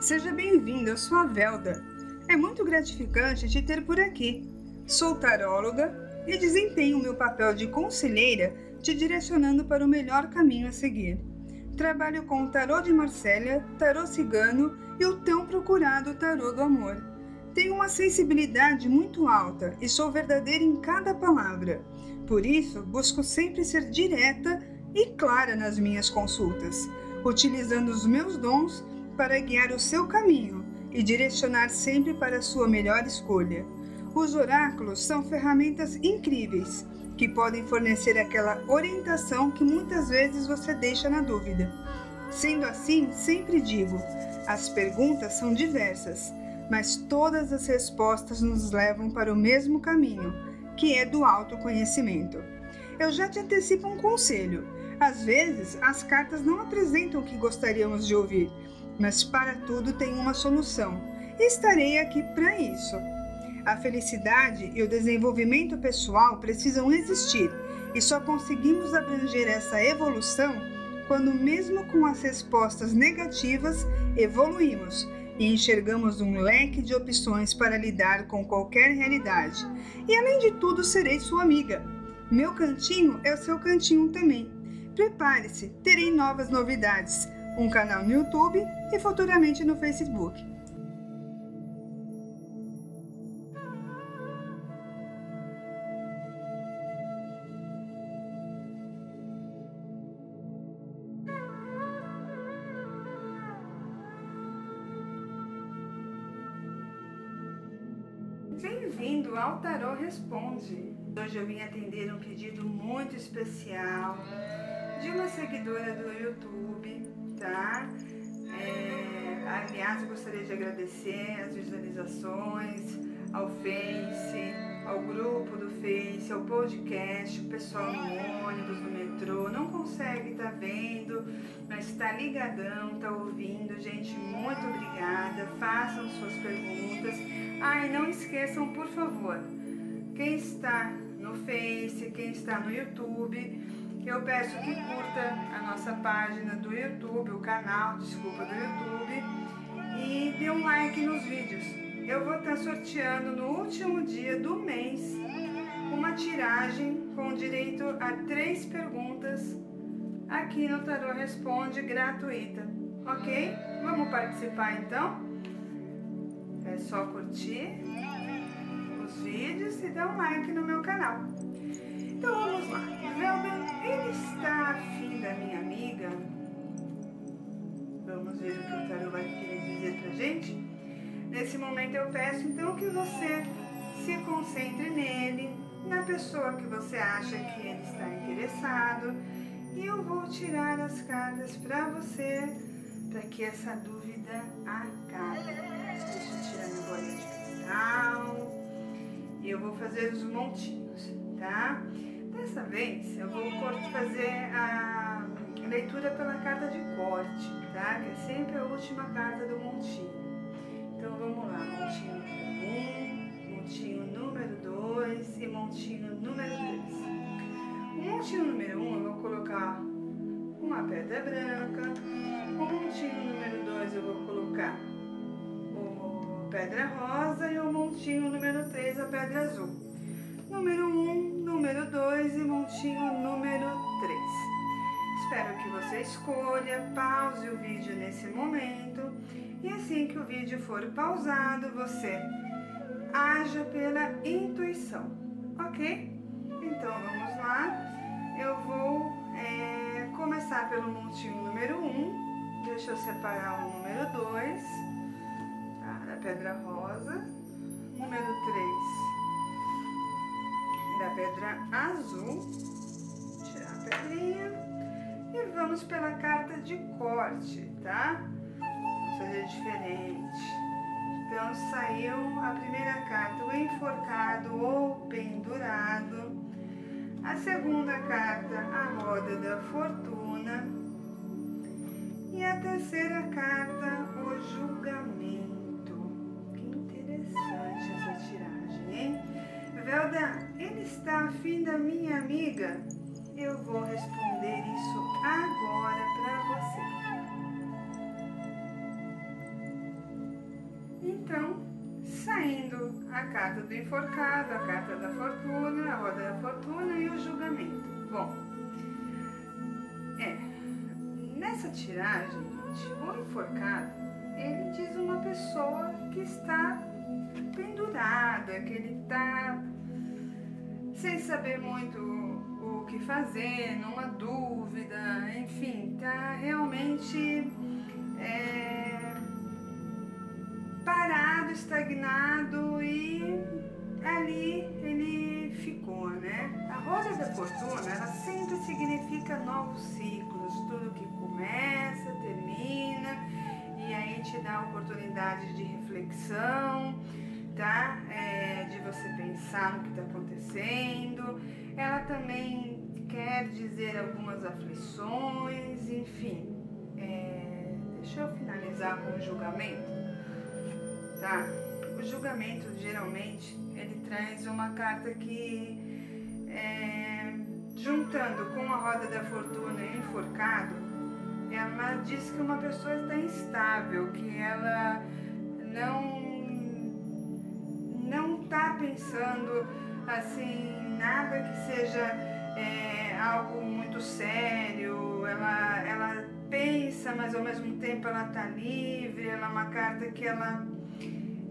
Seja bem-vindo, eu sou a Velda. É muito gratificante te ter por aqui. Sou taróloga e desempenho meu papel de conselheira te direcionando para o melhor caminho a seguir. Trabalho com o tarô de Marsella, tarô cigano e o tão procurado tarô do amor. Tenho uma sensibilidade muito alta e sou verdadeira em cada palavra. Por isso, busco sempre ser direta e clara nas minhas consultas, utilizando os meus dons para guiar o seu caminho e direcionar sempre para a sua melhor escolha. Os oráculos são ferramentas incríveis que podem fornecer aquela orientação que muitas vezes você deixa na dúvida. Sendo assim, sempre digo: as perguntas são diversas, mas todas as respostas nos levam para o mesmo caminho, que é do autoconhecimento. Eu já te antecipo um conselho. Às vezes, as cartas não apresentam o que gostaríamos de ouvir, mas para tudo tem uma solução. Estarei aqui para isso. A felicidade e o desenvolvimento pessoal precisam existir e só conseguimos abranger essa evolução quando, mesmo com as respostas negativas, evoluímos e enxergamos um leque de opções para lidar com qualquer realidade. E além de tudo, serei sua amiga. Meu cantinho é o seu cantinho também. Prepare-se, terei novas novidades, um canal no YouTube e futuramente no Facebook. Bem-vindo ao Tarô Responde. Hoje eu vim atender um pedido muito especial de uma seguidora do YouTube, tá? É, aliás, eu gostaria de agradecer as visualizações ao Face, ao grupo do Face, ao podcast, o pessoal no ônibus, no metrô, não consegue estar tá vendo, mas está ligadão, está ouvindo. Gente, muito obrigada. Façam suas perguntas. Ah, e não esqueçam, por favor, quem está no Face, quem está no YouTube, eu peço que curta a nossa página do YouTube, o canal, desculpa, do YouTube, e dê um like nos vídeos. Eu vou estar sorteando no último dia do mês uma tiragem com direito a três perguntas aqui no Tarô Responde gratuita, ok? Vamos participar então? É só curtir os vídeos e dar um like no meu canal. Então vamos lá. Velda, ele está afim da minha amiga? Vamos ver o que o tarô vai querer dizer pra gente? Nesse momento eu peço então que você se concentre nele, na pessoa que você acha que ele está interessado. E eu vou tirar as cartas para você, para que essa dúvida acabe. Deixa eu tirar minha bolinha de cristal. E eu vou fazer os montinhos, tá? Dessa vez eu vou fazer a leitura pela carta de corte, tá? Que é sempre a última carta do montinho. Então vamos lá, montinho número 1, um, montinho número 2 e montinho número 3. O montinho número 1 um, eu vou colocar uma pedra branca, o montinho número 2 eu vou colocar pedra rosa e o montinho número 3, a pedra azul. Número 1, número 2 e montinho número 3. Espero que você escolha, pause o vídeo nesse momento e assim que o vídeo for pausado, você haja pela intuição, ok? Então vamos lá, eu vou é, começar pelo montinho número 1, deixa eu separar o número 2 pedra rosa. Número 3, da pedra azul. Tirar a pedrinha. E vamos pela carta de corte, tá? Vamos fazer diferente. Então, saiu a primeira carta, o enforcado ou pendurado. A segunda carta, a roda da fortuna. E a terceira vou responder isso agora para você. Então, saindo a carta do enforcado, a carta da fortuna, a roda da fortuna e o julgamento. Bom, é, nessa tiragem, gente, o enforcado, ele diz uma pessoa que está pendurada, que ele está sem saber muito o que fazer, numa dúvida, enfim, tá realmente é, parado, estagnado e ali ele ficou, né? A roda da fortuna, ela sempre significa novos ciclos, tudo que começa, termina e aí te dá oportunidade de reflexão, tá? É, de você pensar no que está acontecendo. Ela também quer dizer algumas aflições, enfim. É, deixa eu finalizar com o julgamento, tá? O julgamento geralmente ele traz uma carta que é, juntando com a roda da fortuna e enforcado, ela diz que uma pessoa está instável, que ela pensando assim nada que seja é, algo muito sério. Ela, ela pensa, mas ao mesmo tempo ela está livre. Ela é uma carta que ela,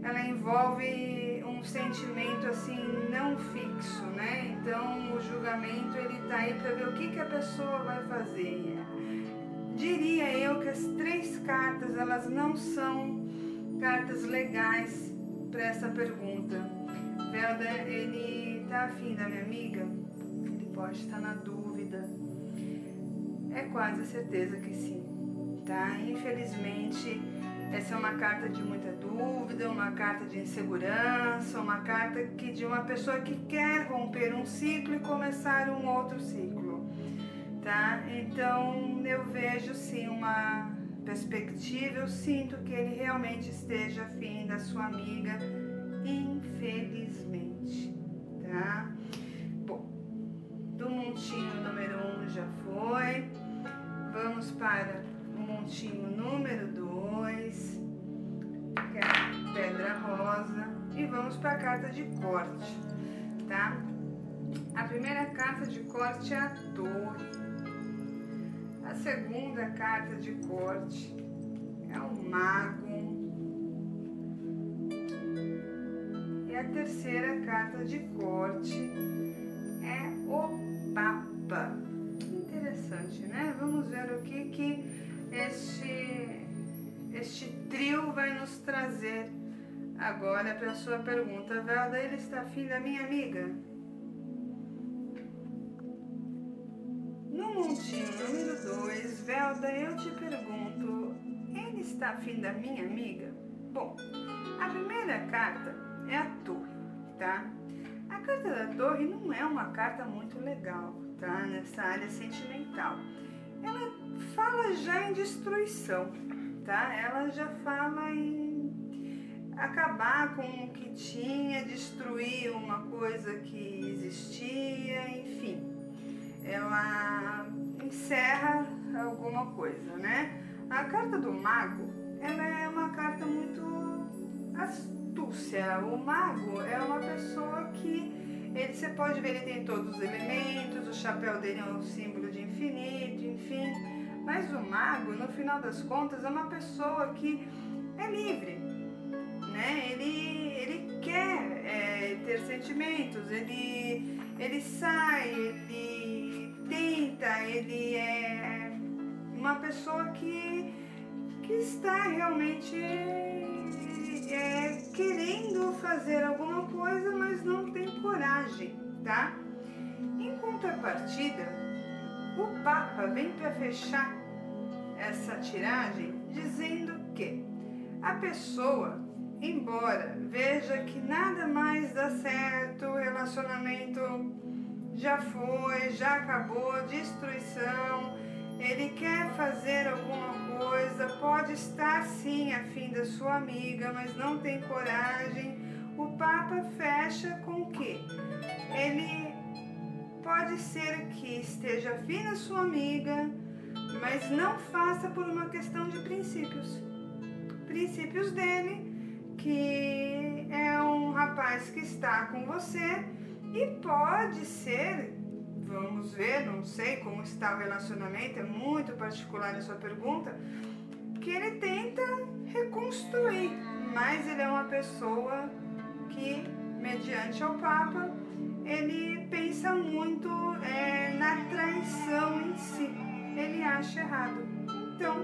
ela envolve um sentimento assim não fixo, né? Então o julgamento ele está aí para ver o que, que a pessoa vai fazer. Diria eu que as três cartas elas não são cartas legais para essa pergunta. Velda, ele tá afim da minha amiga? Ele pode estar na dúvida. É quase certeza que sim, tá? Infelizmente, essa é uma carta de muita dúvida, uma carta de insegurança, uma carta que de uma pessoa que quer romper um ciclo e começar um outro ciclo, tá? Então, eu vejo sim uma perspectiva, eu sinto que ele realmente esteja afim da sua amiga, infelizmente, tá? Bom, do montinho número 1 um já foi, vamos para o montinho número 2, que é a pedra rosa, e vamos para a carta de corte, tá? A primeira carta de corte é a torre. A segunda carta de corte é o mago. E a terceira carta de corte é o Papa. Interessante, né? Vamos ver o que, que este, este trio vai nos trazer agora para a sua pergunta. Velda, ele está afim da minha amiga? Eu te pergunto, ele está afim da minha amiga? Bom, a primeira carta é a torre, tá? A carta da torre não é uma carta muito legal, tá? Nessa área sentimental. Ela fala já em destruição, tá? Ela já fala em acabar com o que tinha, destruir uma coisa que existia, enfim ela encerra alguma coisa, né? A carta do mago, ela é uma carta muito astúcia. O mago é uma pessoa que ele, você pode ver, ele tem todos os elementos, o chapéu dele é um símbolo de infinito, enfim. Mas o mago, no final das contas, é uma pessoa que é livre, né? Ele, ele quer é, ter sentimentos, ele, ele sai, ele tenta, ele é uma pessoa que, que está realmente é, querendo fazer alguma coisa, mas não tem coragem, tá? Em contrapartida, o Papa vem para fechar essa tiragem dizendo que a pessoa, embora veja que nada mais dá certo, o relacionamento já foi, já acabou, destruição. Ele quer fazer alguma coisa, pode estar sim afim da sua amiga, mas não tem coragem. O Papa fecha com o quê? Ele pode ser que esteja afim da sua amiga, mas não faça por uma questão de princípios. Princípios dele, que é um rapaz que está com você e pode ser, vamos ver, não sei como está o relacionamento, é muito particular a sua pergunta, que ele tenta reconstruir, mas ele é uma pessoa que, mediante ao Papa, ele pensa muito é, na traição em si. Ele acha errado. Então,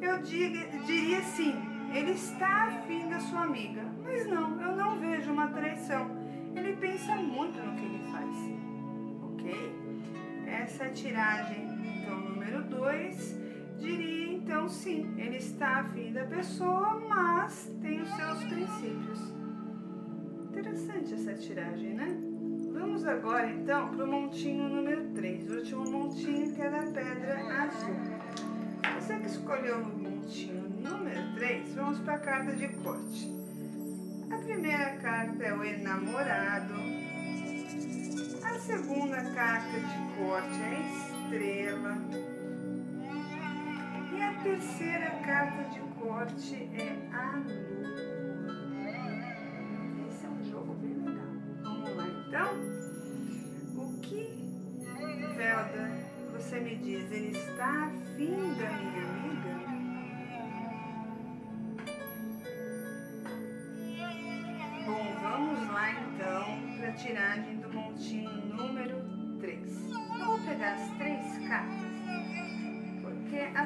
eu diria, diria sim, ele está afim da sua amiga, mas não, eu não vejo uma traição. Ele pensa muito no que ele faz, Essa tiragem, então, número 2. Diria então sim, ele está afim da pessoa, mas tem os seus princípios. Interessante essa tiragem, né? Vamos agora então para o montinho número 3, o último montinho que é da pedra azul. Você que escolheu o montinho número 3, vamos para a carta de corte. A primeira carta é o enamorado. A segunda carta de corte é a estrela. E a terceira carta de corte é a lua. Esse é um jogo bem legal. Vamos lá então? O que, Velda, você me diz? Ele está afim da minha amiga? Bom, vamos lá então para a tiragem do montinho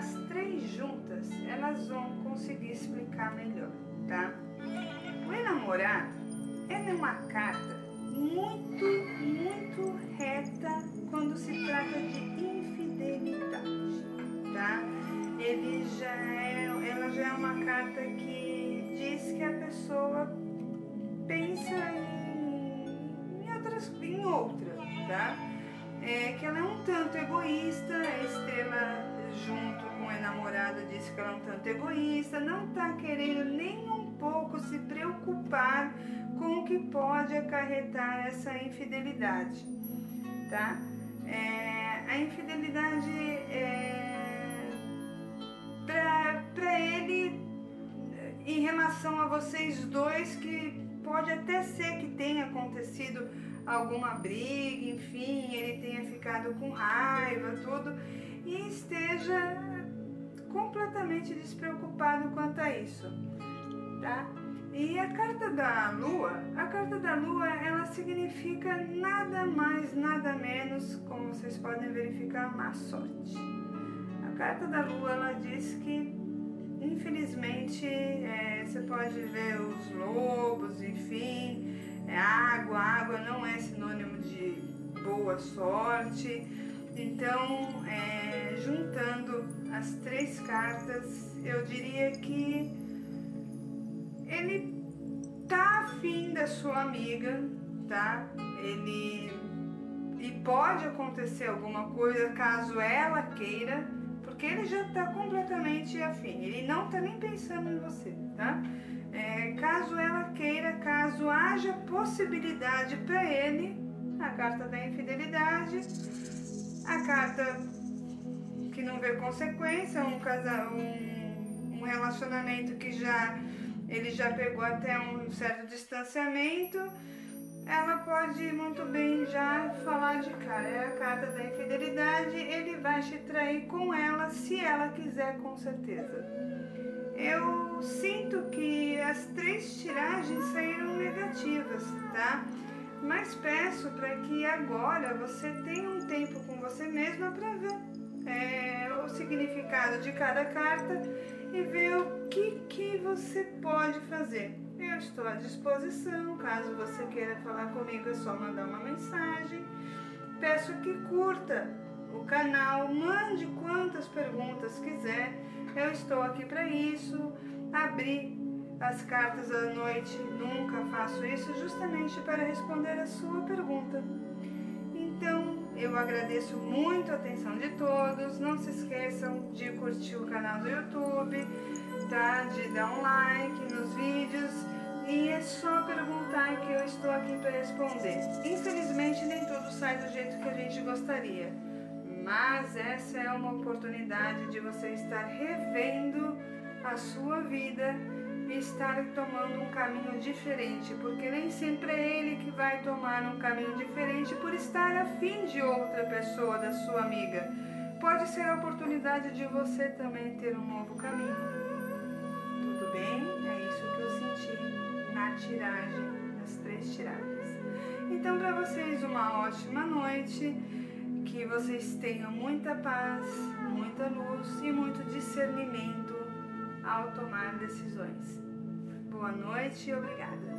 as três juntas elas vão conseguir explicar melhor, tá? O enamorado é uma carta muito, muito reta quando se trata de infidelidade, tá? Ele já é, ela já é uma carta que diz que a pessoa pensa em, em outras, em outra, tá? É que ela é um tanto egoísta, a Estrela junto o namorado disse que ela é um tanto egoísta, não tá querendo nem um pouco se preocupar com o que pode acarretar essa infidelidade, tá? É, a infidelidade é para ele em relação a vocês dois que pode até ser que tenha acontecido alguma briga, enfim, ele tenha ficado com raiva, tudo, e esteja completamente despreocupado quanto a isso, tá? E a carta da lua, a carta da lua, ela significa nada mais, nada menos, como vocês podem verificar, má sorte. A carta da lua, ela diz que, infelizmente, é, você pode ver os lobos, enfim, é, água, água não é sinônimo de boa sorte. Então, é, juntando as três cartas, eu diria que ele tá afim da sua amiga, tá? Ele e pode acontecer alguma coisa caso ela queira, porque ele já tá completamente afim. Ele não tá nem pensando em você, tá? É, caso ela queira, caso haja possibilidade para ele, a carta da infidelidade, a carta que não vê consequência, um casal, um, um relacionamento que já ele já pegou até um certo distanciamento, ela pode muito bem já falar de cara. É a carta da infidelidade, ele vai te trair com ela se ela quiser, com certeza. Eu sinto que as três tiragens saíram negativas, tá? Mas peço para que agora você tenha um tempo com você mesma para ver é, o significado de cada carta e ver o que, que você pode fazer. Eu estou à disposição, caso você queira falar comigo é só mandar uma mensagem. Peço que curta o canal, mande quantas perguntas quiser. Eu estou aqui para isso. Abrir as cartas à noite, nunca faço isso, justamente para responder a sua pergunta. Eu agradeço muito a atenção de todos. Não se esqueçam de curtir o canal do YouTube, tá? De dar um like nos vídeos. E é só perguntar que eu estou aqui para responder. Infelizmente, nem tudo sai do jeito que a gente gostaria. Mas essa é uma oportunidade de você estar revendo a sua vida e estar tomando um caminho diferente, porque nem sempre é ele que vai tomar um caminho diferente por estar afim de outra pessoa, da sua amiga. Pode ser a oportunidade de você também ter um novo caminho. Tudo bem? É isso que eu senti na tiragem, nas três tiragens. Então, para vocês, uma ótima noite, que vocês tenham muita paz, muita luz e muito discernimento ao tomar decisões. Boa noite e obrigada.